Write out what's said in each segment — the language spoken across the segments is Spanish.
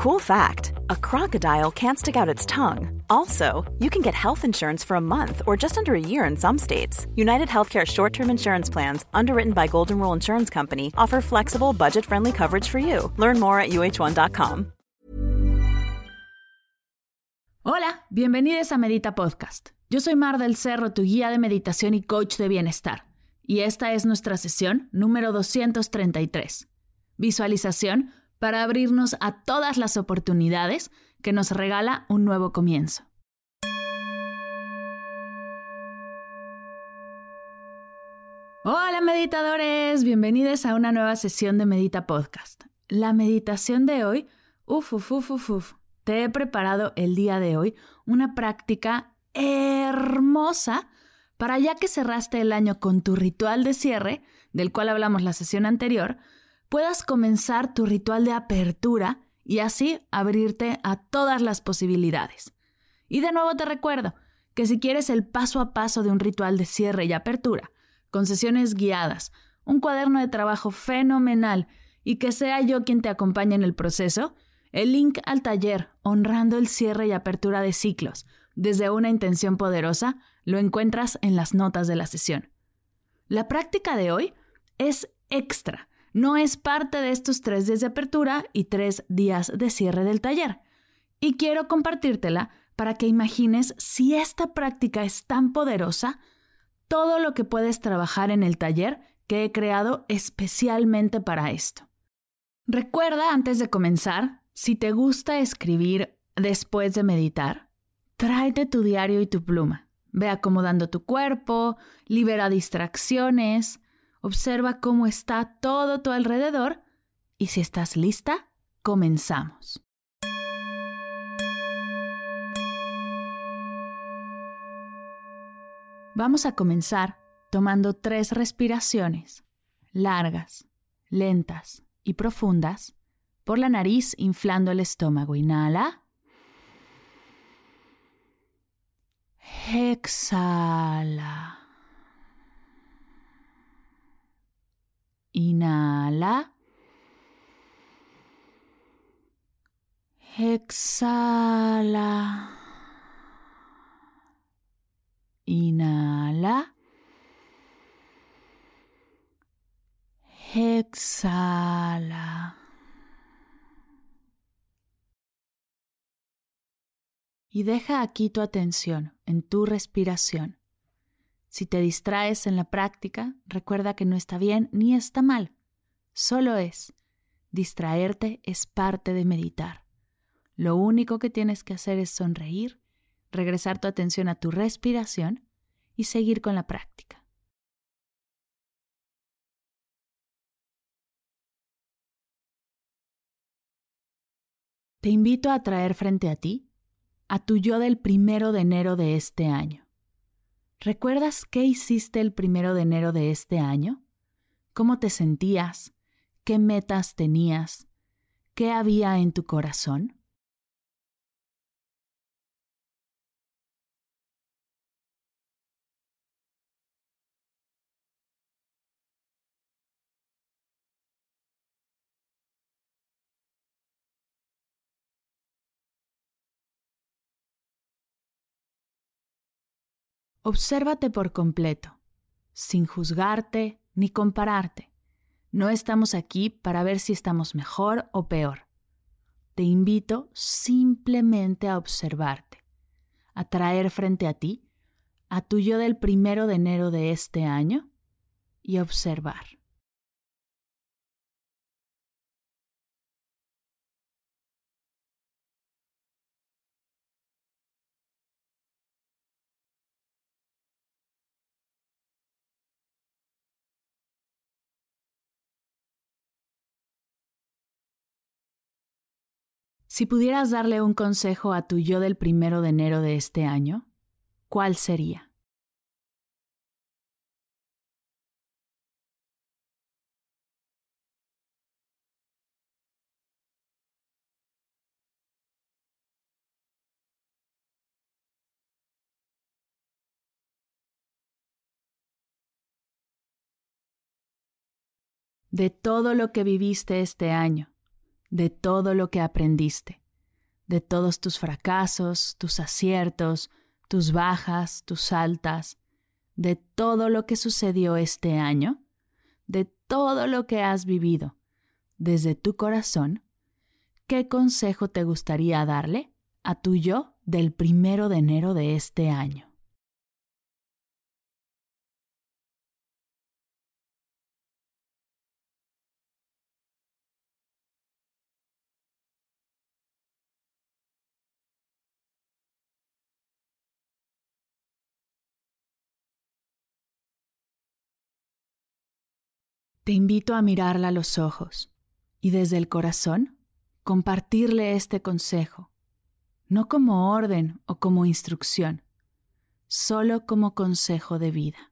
Cool fact a crocodile can't stick out its tongue. Also, you can get health insurance for a month or just under a year in some states. United Healthcare short term insurance plans, underwritten by Golden Rule Insurance Company, offer flexible, budget friendly coverage for you. Learn more at uh1.com. Hola, bienvenidos a Medita Podcast. Yo soy Mar del Cerro, tu guía de meditación y coach de bienestar. Y esta es nuestra sesión número 233. Visualización para abrirnos a todas las oportunidades que nos regala un nuevo comienzo. Hola meditadores, bienvenidos a una nueva sesión de Medita Podcast. La meditación de hoy, uff, uff, uff, uff, uf, te he preparado el día de hoy una práctica hermosa para ya que cerraste el año con tu ritual de cierre, del cual hablamos la sesión anterior, puedas comenzar tu ritual de apertura y así abrirte a todas las posibilidades. Y de nuevo te recuerdo que si quieres el paso a paso de un ritual de cierre y apertura, con sesiones guiadas, un cuaderno de trabajo fenomenal y que sea yo quien te acompañe en el proceso, el link al taller Honrando el cierre y apertura de ciclos desde una intención poderosa lo encuentras en las notas de la sesión. La práctica de hoy es extra no es parte de estos tres días de apertura y tres días de cierre del taller. Y quiero compartírtela para que imagines si esta práctica es tan poderosa, todo lo que puedes trabajar en el taller que he creado especialmente para esto. Recuerda, antes de comenzar, si te gusta escribir después de meditar, tráete tu diario y tu pluma. Ve acomodando tu cuerpo, libera distracciones, Observa cómo está todo tu alrededor y si estás lista, comenzamos. Vamos a comenzar tomando tres respiraciones largas, lentas y profundas por la nariz inflando el estómago. Inhala. Exhala. Inhala. Exhala. Inhala. Exhala. Y deja aquí tu atención en tu respiración. Si te distraes en la práctica, recuerda que no está bien ni está mal. Solo es. Distraerte es parte de meditar. Lo único que tienes que hacer es sonreír, regresar tu atención a tu respiración y seguir con la práctica. Te invito a traer frente a ti a tu yo del primero de enero de este año. ¿Recuerdas qué hiciste el primero de enero de este año? ¿Cómo te sentías? ¿Qué metas tenías? ¿Qué había en tu corazón? Obsérvate por completo, sin juzgarte ni compararte. No estamos aquí para ver si estamos mejor o peor. Te invito simplemente a observarte, a traer frente a ti a tu yo del primero de enero de este año y observar. Si pudieras darle un consejo a tu yo del primero de enero de este año, ¿cuál sería? De todo lo que viviste este año, de todo lo que aprendiste, de todos tus fracasos, tus aciertos, tus bajas, tus altas, de todo lo que sucedió este año, de todo lo que has vivido, desde tu corazón, ¿qué consejo te gustaría darle a tu yo del primero de enero de este año? Te invito a mirarla a los ojos y desde el corazón compartirle este consejo, no como orden o como instrucción, solo como consejo de vida.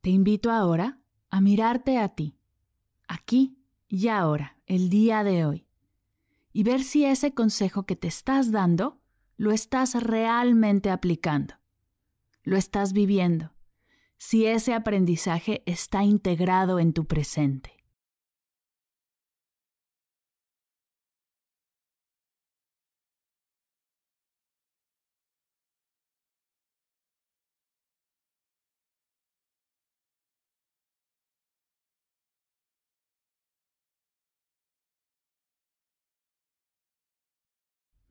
Te invito ahora a mirarte a ti, aquí y ahora, el día de hoy, y ver si ese consejo que te estás dando lo estás realmente aplicando, lo estás viviendo, si ese aprendizaje está integrado en tu presente.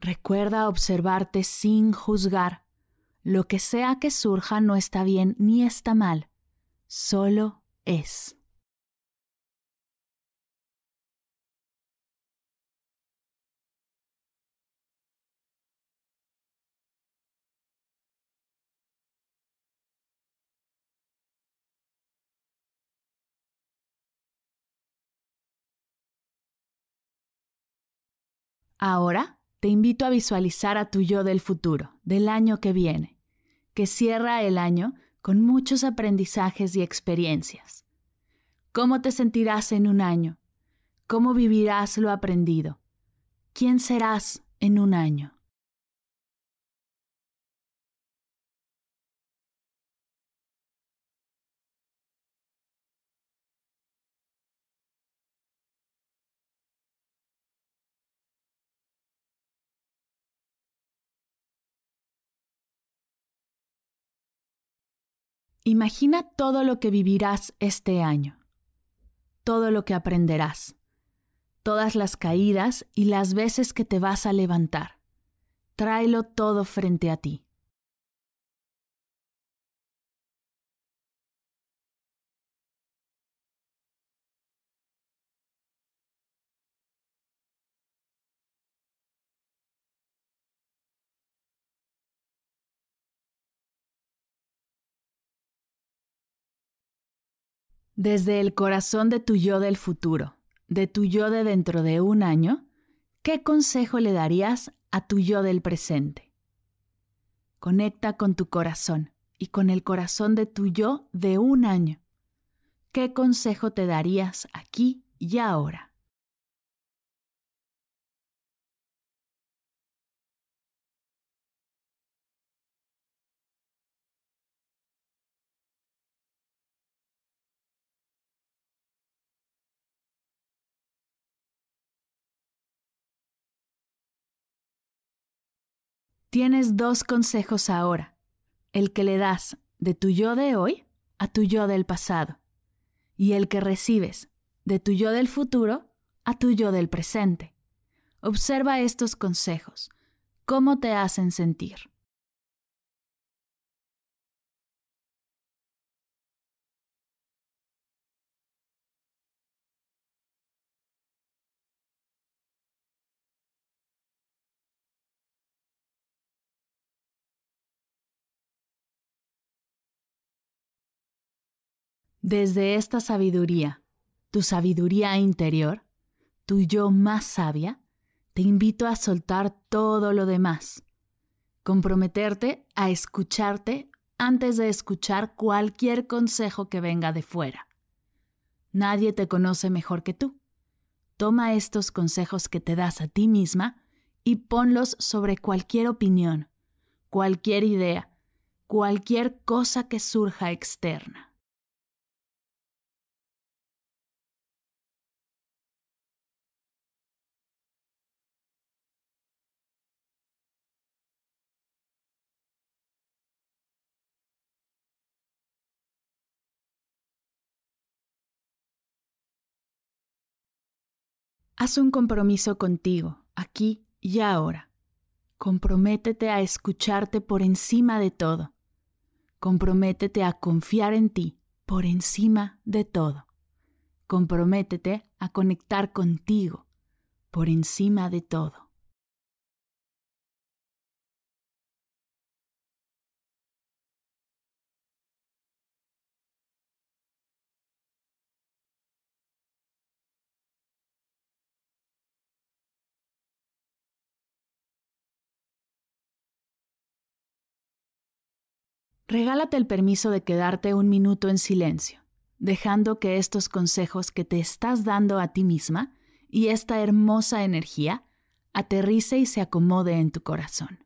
Recuerda observarte sin juzgar. Lo que sea que surja no está bien ni está mal, solo es. Ahora te invito a visualizar a tu yo del futuro, del año que viene, que cierra el año con muchos aprendizajes y experiencias. ¿Cómo te sentirás en un año? ¿Cómo vivirás lo aprendido? ¿Quién serás en un año? Imagina todo lo que vivirás este año, todo lo que aprenderás, todas las caídas y las veces que te vas a levantar. Tráelo todo frente a ti. Desde el corazón de tu yo del futuro, de tu yo de dentro de un año, ¿qué consejo le darías a tu yo del presente? Conecta con tu corazón y con el corazón de tu yo de un año. ¿Qué consejo te darías aquí y ahora? Tienes dos consejos ahora, el que le das de tu yo de hoy a tu yo del pasado y el que recibes de tu yo del futuro a tu yo del presente. Observa estos consejos, cómo te hacen sentir. Desde esta sabiduría, tu sabiduría interior, tu yo más sabia, te invito a soltar todo lo demás, comprometerte a escucharte antes de escuchar cualquier consejo que venga de fuera, Nadie te conoce mejor que tú. Toma estos consejos que te das a ti misma y ponlos sobre cualquier opinión, cualquier idea, cualquier cosa que surja externa. Haz un compromiso contigo, aquí y ahora. Comprométete a escucharte por encima de todo. Comprométete a confiar en ti por encima de todo. Comprométete a conectar contigo por encima de todo. Regálate el permiso de quedarte un minuto en silencio, dejando que estos consejos que te estás dando a ti misma y esta hermosa energía aterrice y se acomode en tu corazón.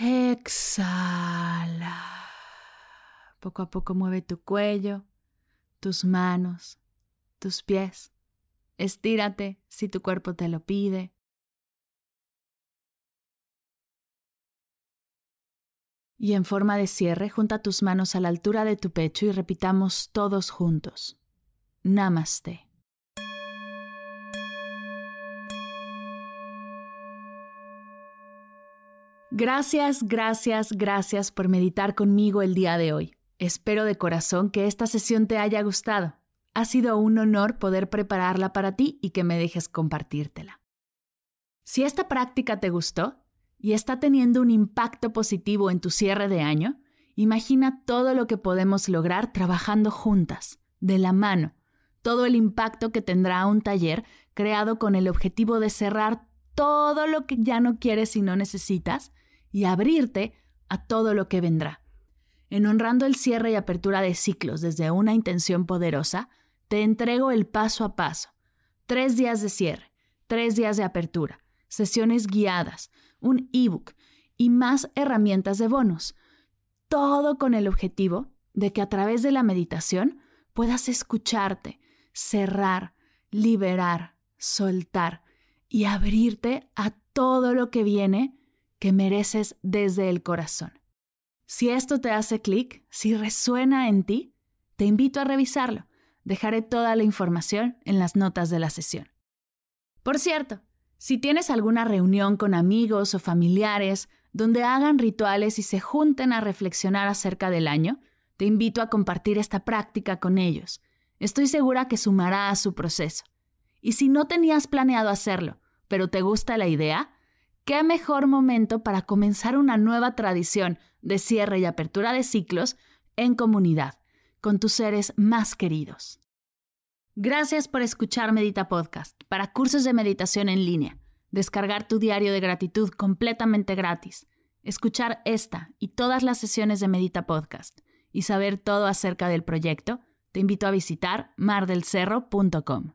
Exhala. Poco a poco mueve tu cuello, tus manos, tus pies. Estírate si tu cuerpo te lo pide. Y en forma de cierre, junta tus manos a la altura de tu pecho y repitamos todos juntos. Namaste. Gracias, gracias, gracias por meditar conmigo el día de hoy. Espero de corazón que esta sesión te haya gustado. Ha sido un honor poder prepararla para ti y que me dejes compartírtela. Si esta práctica te gustó y está teniendo un impacto positivo en tu cierre de año, imagina todo lo que podemos lograr trabajando juntas, de la mano, todo el impacto que tendrá un taller creado con el objetivo de cerrar todo lo que ya no quieres y no necesitas y abrirte a todo lo que vendrá. En honrando el cierre y apertura de ciclos desde una intención poderosa, te entrego el paso a paso. Tres días de cierre, tres días de apertura, sesiones guiadas, un ebook y más herramientas de bonus. Todo con el objetivo de que a través de la meditación puedas escucharte, cerrar, liberar, soltar y abrirte a todo lo que viene que mereces desde el corazón. Si esto te hace clic, si resuena en ti, te invito a revisarlo. Dejaré toda la información en las notas de la sesión. Por cierto, si tienes alguna reunión con amigos o familiares donde hagan rituales y se junten a reflexionar acerca del año, te invito a compartir esta práctica con ellos. Estoy segura que sumará a su proceso. Y si no tenías planeado hacerlo, pero te gusta la idea, ¿qué mejor momento para comenzar una nueva tradición de cierre y apertura de ciclos en comunidad, con tus seres más queridos? Gracias por escuchar Medita Podcast para cursos de meditación en línea, descargar tu diario de gratitud completamente gratis, escuchar esta y todas las sesiones de Medita Podcast y saber todo acerca del proyecto, te invito a visitar mardelcerro.com.